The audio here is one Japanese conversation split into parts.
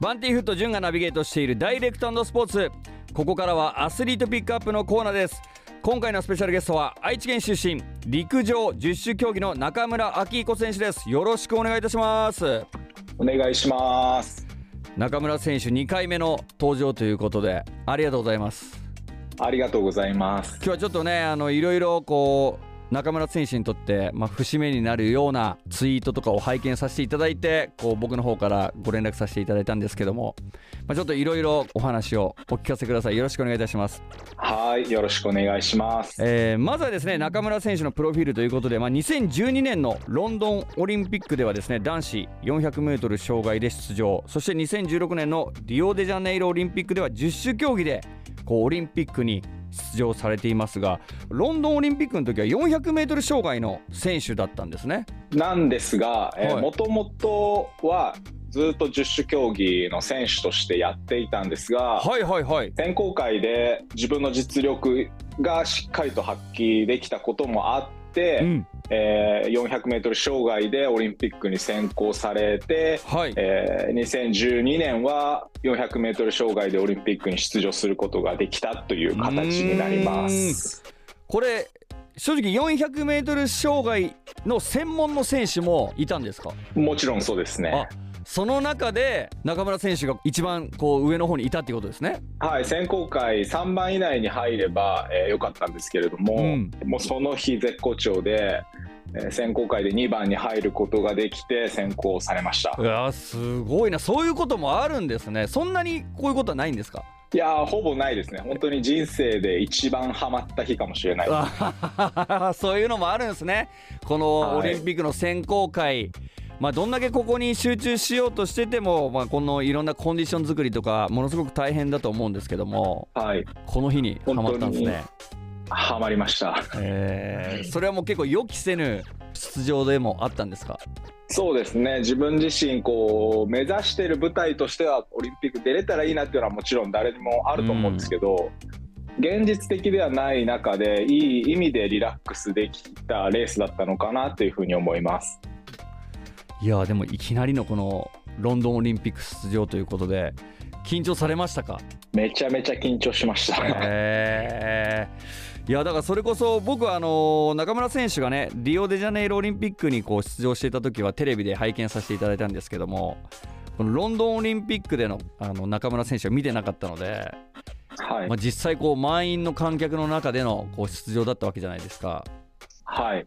バンティーフット潤がナビゲートしているダイレクトスポーツ。ここからはアスリートピックアップのコーナーです。今回のスペシャルゲストは愛知県出身陸上十種競技の中村明彦選手です。よろしくお願いいたします。お願いします。中村選手2回目の登場ということでありがとうございます。ありがとうございます。今日はちょっとねあのいろいろこう中村選手にとって、まあ、節目になるようなツイートとかを拝見させていただいてこう僕の方からご連絡させていただいたんですけども、まあ、ちょっといろいろお話をお聞かせください。よろしくお願いいたします。はいよろしくお願いします、えー、まずはですね中村選手のプロフィールということで、まあ、2012年のロンドンオリンピックではですね男子 400m 障害で出場。そして2016年のリオデジャネイロオリンピックでは10種競技でこうオリンピックに出場されていますがロンドンオリンピックの時は 400m 障害の選手だったんですね。なんですがもともとはずっと十種競技の選手としてやっていたんですが、はいはいはい、選考会で自分の実力がしっかりと発揮できたこともあって、うん、えー、400m 障害でオリンピックに選考されて、はいえー、2012年は 400m 障害でオリンピックに出場することができたという形になります。これ正直 400m 障害の専門の選手もいたんですか？もちろんそうですね。その中で中村選手が一番こう上の方にいたっていうことですね。はい、選考会3番以内に入れば、えー、よかったんですけれども、うん、もうその日絶好調で、えー、選考会で2番に入ることができて選考されました。いやすごいな。そういうこともあるんですね。そんなにこういうことはないんですか？いやほぼないですね。本当に人生で一番ハマった日かもしれない そういうのもあるんですね。このオリンピックの選考会、はいまあ、どんだけここに集中しようとしてても、まあ、このいろんなコンディション作りとかものすごく大変だと思うんですけども、はい、この日にはまったんですね。はまりました、えー、それはもう結構予期せぬ出場でもあったんですか？そうですね自分自身こう目指している舞台としてはオリンピック出れたらいいなっていうのはもちろん誰にもあると思うんですけど、うん、現実的ではない中でいい意味でリラックスできたレースだったのかなというふうに思います。いやでもいきなりのこのロンドンオリンピック出場ということで緊張されましたか？めちゃめちゃ緊張しました。へいやだからそれこそ僕はあの中村選手がねリオデジャネイロオリンピックにこう出場していた時はテレビで拝見させていただいたんですけどもこのロンドンオリンピックでのあの中村選手は見てなかったので、はい。まあ、実際こう満員の観客の中でのこう出場だったわけじゃないですか。はい。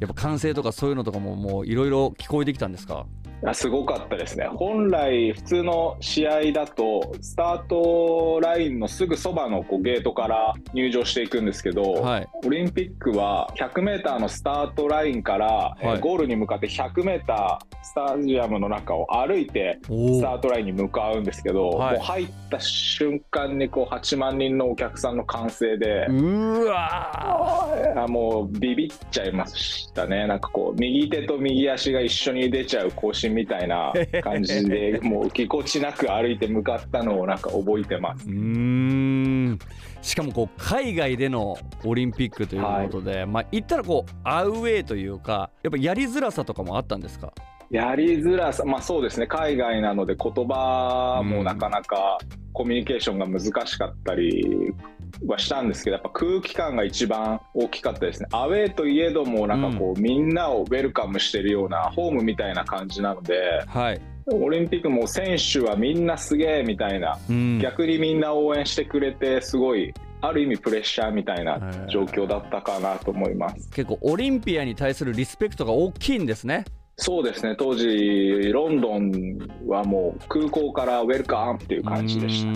やっぱ歓声とかそういうのとかももういろいろ聞こえてきたんですか？すごかったですね。本来普通の試合だとスタートラインのすぐそばのこうゲートから入場していくんですけど、はい、オリンピックは 100m のスタートラインから、はい、ゴールに向かって 100m スタジアムの中を歩いてスタートラインに向かうんですけど、はい、もう入った瞬間にこう8万人のお客さんの歓声でうわもうビビっちゃいましたね。なんかこう右手と右足が一緒に出ちゃう行進みたいな感じで もうぎこちなく歩いて向かったのをなんか覚えてます。うん。しかもこう海外でのオリンピックということで、はい、まあ言ったらこうアウェーというかやっぱやりづらさとかもあったんですか？やりづらさまあそうですね。海外なので言葉もなかなかコミュニケーションが難しかったりはしたんですけどやっぱ空気感が一番大きかったですね。アウェーといえどもなんかこう、うん、みんなをウェルカムしてるようなホームみたいな感じなので、はい、オリンピックも選手はみんなすげえみたいな、うん、逆にみんな応援してくれてすごいある意味プレッシャーみたいな状況だったかなと思います。結構オリンピアに対するリスペクトが大きいんですね。そうですね。当時ロンドンはもう空港からウェルカムっていう感じでした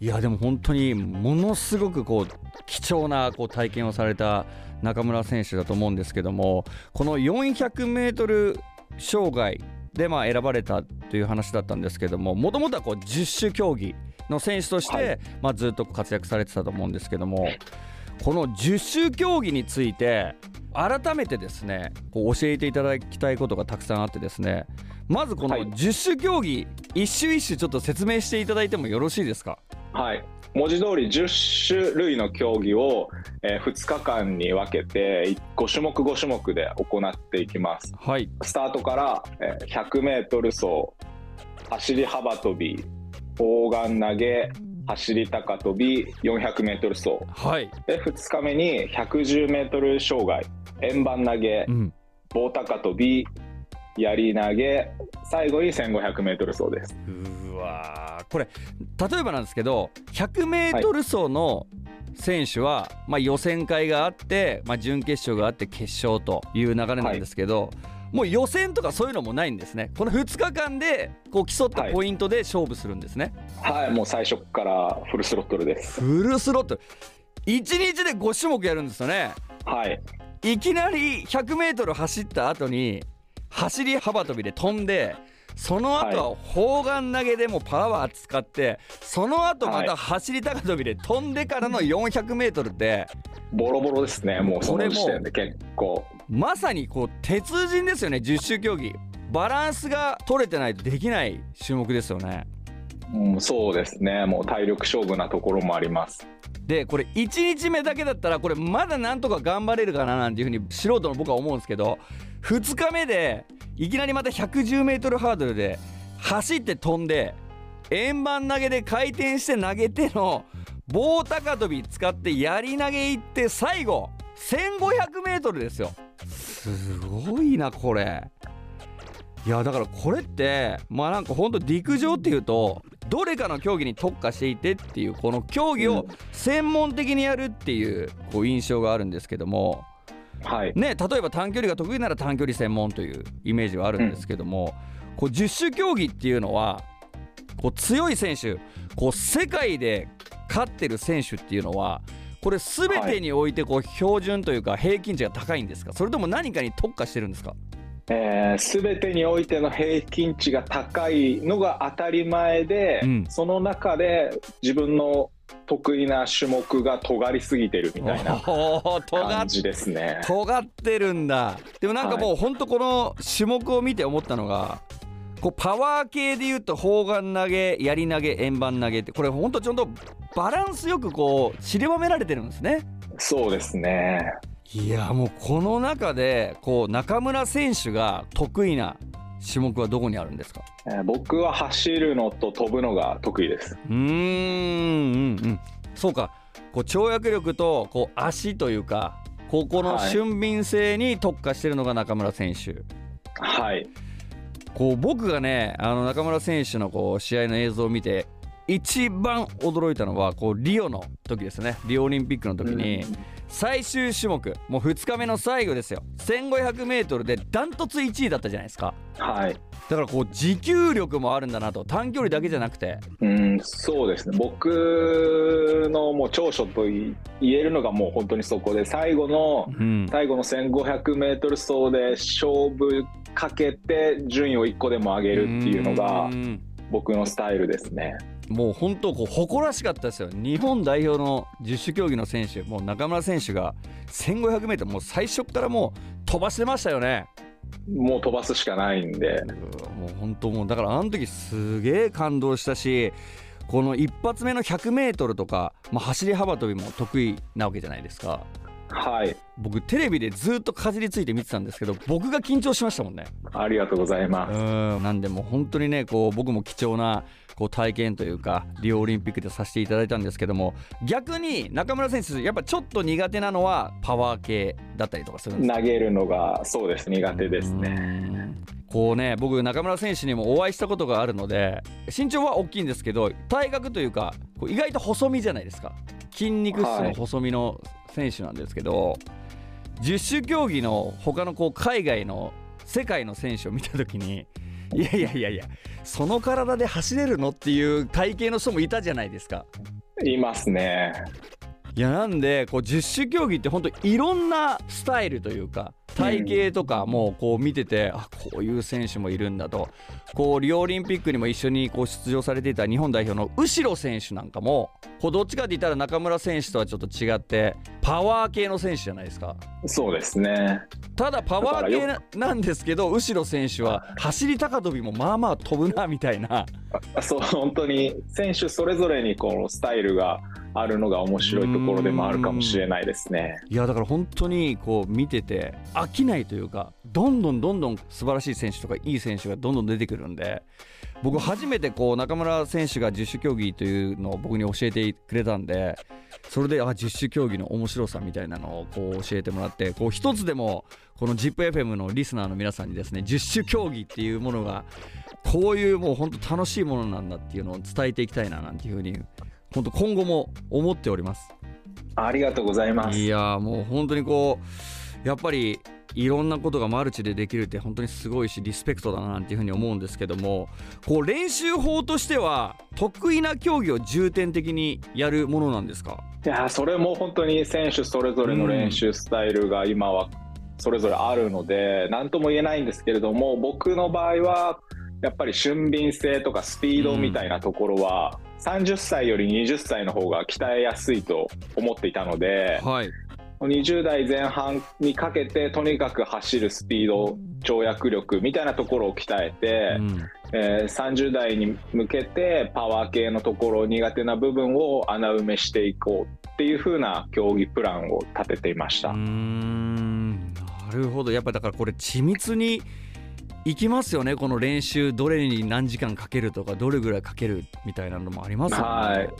いやでも本当にものすごくこう貴重なこう体験をされた中村選手だと思うんですけどもこの 400m 障害でまあ選ばれたという話だったんですけどももともとはこう10種競技の選手として、まあずっと活躍されてたと思うんですけどもこの10種競技について改めてですねこう教えていただきたいことがたくさんあってですねまずこの10種競技、一種一種ちょっと説明していただいてもよろしいですか？はい。文字通り10種類の競技を、えー、2日間に分けて5種目5種目で行っていきます、はい、スタートから、えー、100m 走走り幅跳び、砲丸投げ、走り高跳び、400メートル走。はい、で、2日目に110メートル障害、円盤投げう、ん、棒高跳び、槍投げ、最後に1500メートル走です。うわー。これ例えばなんですけど 100m 走の選手は、まあ、予選会があって、まあ、準決勝があって決勝という流れなんですけど、もう予選とかそういうのもないんですね。この2日間でこう競ったポイントで勝負するんですね、はい、もう最初からフルスロットルです。フルスロットル。1日で5種目やるんですよね。はい、いきなり 100m 走った後に走り幅跳びで飛んでその後は砲丸投げでもパワー使ってその後また走り高跳びで飛んでからの 400m ってボロボロですね、もうそこれ時点で結構。まさにこう鉄人ですよね十種競技。バランスが取れてないとできない種目ですよね。うん、そうですね、もう体力勝負なところもあります。でこれ1日目だけだったらこれまだなんとか頑張れるかななんていうふうに素人の僕は思うんですけど2日目でいきなりまた 110m ハードルで走って飛んで円盤投げで回転して投げての棒高跳び使って槍投げいって最後 1500m ですよ。すごいなこれ。いやだからこれってまあなんかほんと陸上っていうとどれかの競技に特化していてっていうこの競技を専門的にやるっていうこう印象があるんですけどもはい、ね例えば短距離が得意なら短距離専門というイメージはあるんですけども、こう十種競技っていうのはこう強い選手こう世界で勝ってる選手っていうのはこれ全てにおいてこう標準というか平均値が高いんですか？それとも何かに特化してるんですか？えー、全てにおいての平均値が高いのが当たり前で、うん。その中で自分の得意な種目が尖りすぎてるみたいな 感じですね。尖ってるんだでもなんかもうほんとこの種目を見て思ったのがこうパワー系でいうと砲丸投げ槍投げ円盤投げってこれほんとちゃんとバランスよくこう散りばめられてるんですねそうですね。いやもうこの中でこう中村選手が得意な種目はどこにあるんですか？えー僕は走るのと飛ぶのが得意です。うーんうんうん。そうか。こう跳躍力とこう足というかここのはい俊敏性に特化してるのが中村選手、はい。こう僕がねあの中村選手のこう試合の映像を見て一番驚いたのはこうリオの時ですね。リオオリンピックの時にうん。最終種目もう2日目の最後ですよ。1500m でダントツ1位だったじゃないですか。はい。だからこう持久力もあるんだなと短距離だけじゃなくて。うん、そうですね。僕のもう長所とい言えるのがもう本当にそこで、最後の、うん。最後の1500メートル走で勝負かけて順位を1個でも上げるっていうのがん。僕のスタイルですね。もう本当こう誇らしかったですよ。日本代表の十種競技の選手もう中村選手が 1500m もう最初からもう飛ばしてましたよね。もう飛ばすしかないんで、もう本当もうだからあの時すげえ感動したしこの一発目の 100m とか、まあ、走り幅跳びも得意なわけじゃないですかはい。僕テレビでずっとかじりついて見てたんですけど僕が緊張しましたもんねありがとうございます。うんなんでもう本当にねこう僕も貴重なこう体験というかリオオリンピックでさせていただいたんですけども逆に中村選手やっぱちょっと苦手なのはパワー系だったりとかするんですか？投げるのがそうです苦手ですね。ね。こうね僕中村選手にもお会いしたことがあるので身長は大きいんですけど体格というかこう意外と細身じゃないですか筋肉質の細身の選手なんですけど、十種競技の他のこう海外の世界の選手を見た時にいやいやいやいやその体で走れるのっていう体型の人もいたじゃないですか。いますね。いやなんでこう十種競技って本当いろんなスタイルというか体型とかもこう見てて、あこういう選手もいるんだと。こうリオオリンピックにも一緒にこう出場されていた日本代表の後ろ選手なんかもこうどっちかって言ったら中村選手とはちょっと違ってパワー系の選手じゃないですか。そうですね。ただパワー系ななんですけど後ろ選手は走り高跳びもまあまあ飛ぶなみたいな。あそう本当に選手それぞれにこのスタイルがあるのが面白いところでもあるかもしれないですね。いやだから本当にこう見てて飽きないというかどんどんどんどん素晴らしい選手とかいい選手がどんどん出てくるんで僕初めてこう中村選手が十種競技というのを僕に教えてくれたんでそれであ十種競技の面白さみたいなのをこう教えてもらってこう一つでもこの ZIPFM のリスナーの皆さんにですね十種競技っていうものがこういうもう本当楽しいものなんだっていうのを伝えていきたいななんていうふうに本当今後も思っております。ありがとうございます。いやもう本当にこうやっぱりいろんなことがマルチでできるって本当にすごいしリスペクトだななんていうふうに思うんですけどもこう練習法としては得意な競技を重点的にやるものなんですか？いやそれも本当に選手それぞれの練習スタイルが今はそれぞれあるので何とも言えないんですけれども僕の場合はやっぱり俊敏性とかスピードみたいなところは、30歳より20歳の方が鍛えやすいと思っていたので、はい、20代前半にかけてとにかく走るスピード跳躍力みたいなところを鍛えて、うん、えー、30代に向けてパワー系のところ苦手な部分を穴埋めしていこうっていう風な競技プランを立てていました。うん。なるほど。やっぱだからこれ緻密にいきますよねこの練習どれに何時間かけるとかどれぐらいかけるみたいなのもありますよね。はい。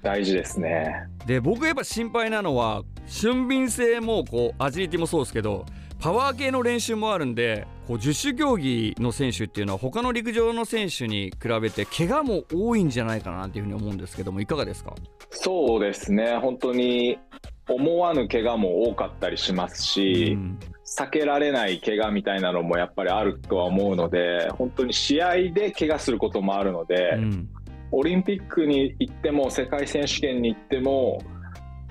大事ですね。で僕やっぱ心配なのは俊敏性もこうアジリティもそうですけどパワー系の練習もあるんでこう十種競技の選手っていうのは他の陸上の選手に比べて怪我も多いんじゃないかなっていうふうに思うんですけどもいかがですか？そうですね。本当に思わぬ怪我も多かったりしますし、うん、避けられない怪我みたいなのもやっぱりあるとは思うので本当に試合で怪我することもあるので、うん、オリンピックに行っても世界選手権に行っても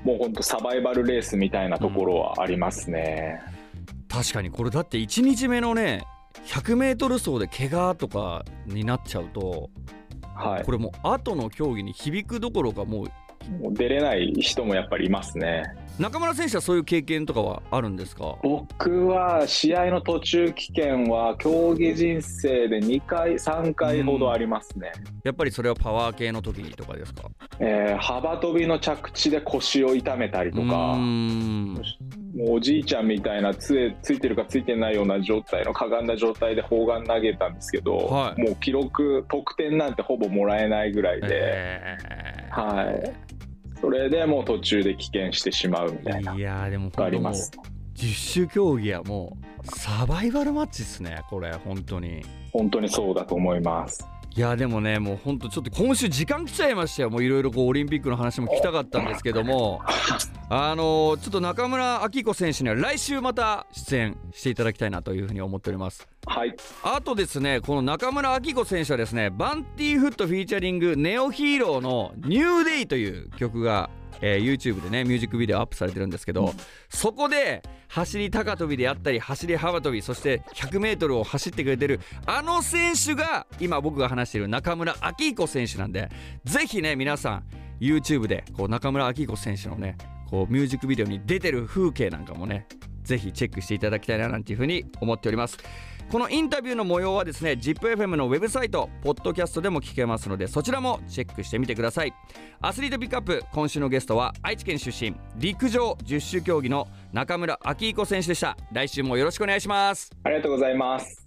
もう本当サバイバルレースみたいなところはありますね、うん、確かにこれだって1日目のね 100m 走で怪我とかになっちゃうと、はい、これもう後の競技に響くどころかもう出れない人もやっぱりいますね。中村選手はそういう経験とかはあるんですか？僕は試合の途中棄権は競技人生で2回3回ほどありますね、やっぱりそれはパワー系の時とかですか、えー、幅跳びの着地で腰を痛めたりとか。もうおじいちゃんみたいな杖ついてるかついてないような状態のかがんだ状態で砲丸投げたんですけど、はい、もう記録得点なんてほぼもらえないぐらいで、えー、はい。それでもう途中で棄権してしまうみたいな。いやでもあります。十種競技はもうサバイバルマッチですねこれ本当に。本当にそうだと思いますいやでもねもう本当ちょっと今週時間来ちゃいましたよ。もういろいろこうオリンピックの話も聞きたかったんですけども。あのー、ちょっと中村明子選手には来週また出演していただきたいなというふうに思っております。はい。あとですねこの中村明子選手はですねバンティーフットフィーチャリングネオヒーローの「ニューデイという曲がえー、YouTube でねミュージックビデオアップされてるんですけど、そこで走り高跳びであったり走り幅跳びそして 100m を走ってくれてるあの選手が今僕が話している中村明彦選手なんでぜひね皆さん YouTube でこう中村明彦選手のねこうミュージックビデオに出てる風景なんかもねぜひチェックしていただきたいななんていうふうに思っております。このインタビューの模様はですね ZIPFM のウェブサイトポッドキャストでも聞けますのでそちらもチェックしてみてください。アスリートピックアップ今週のゲストは愛知県出身陸上十種競技の中村明彦選手でした。来週もよろしくお願いします。ありがとうございます。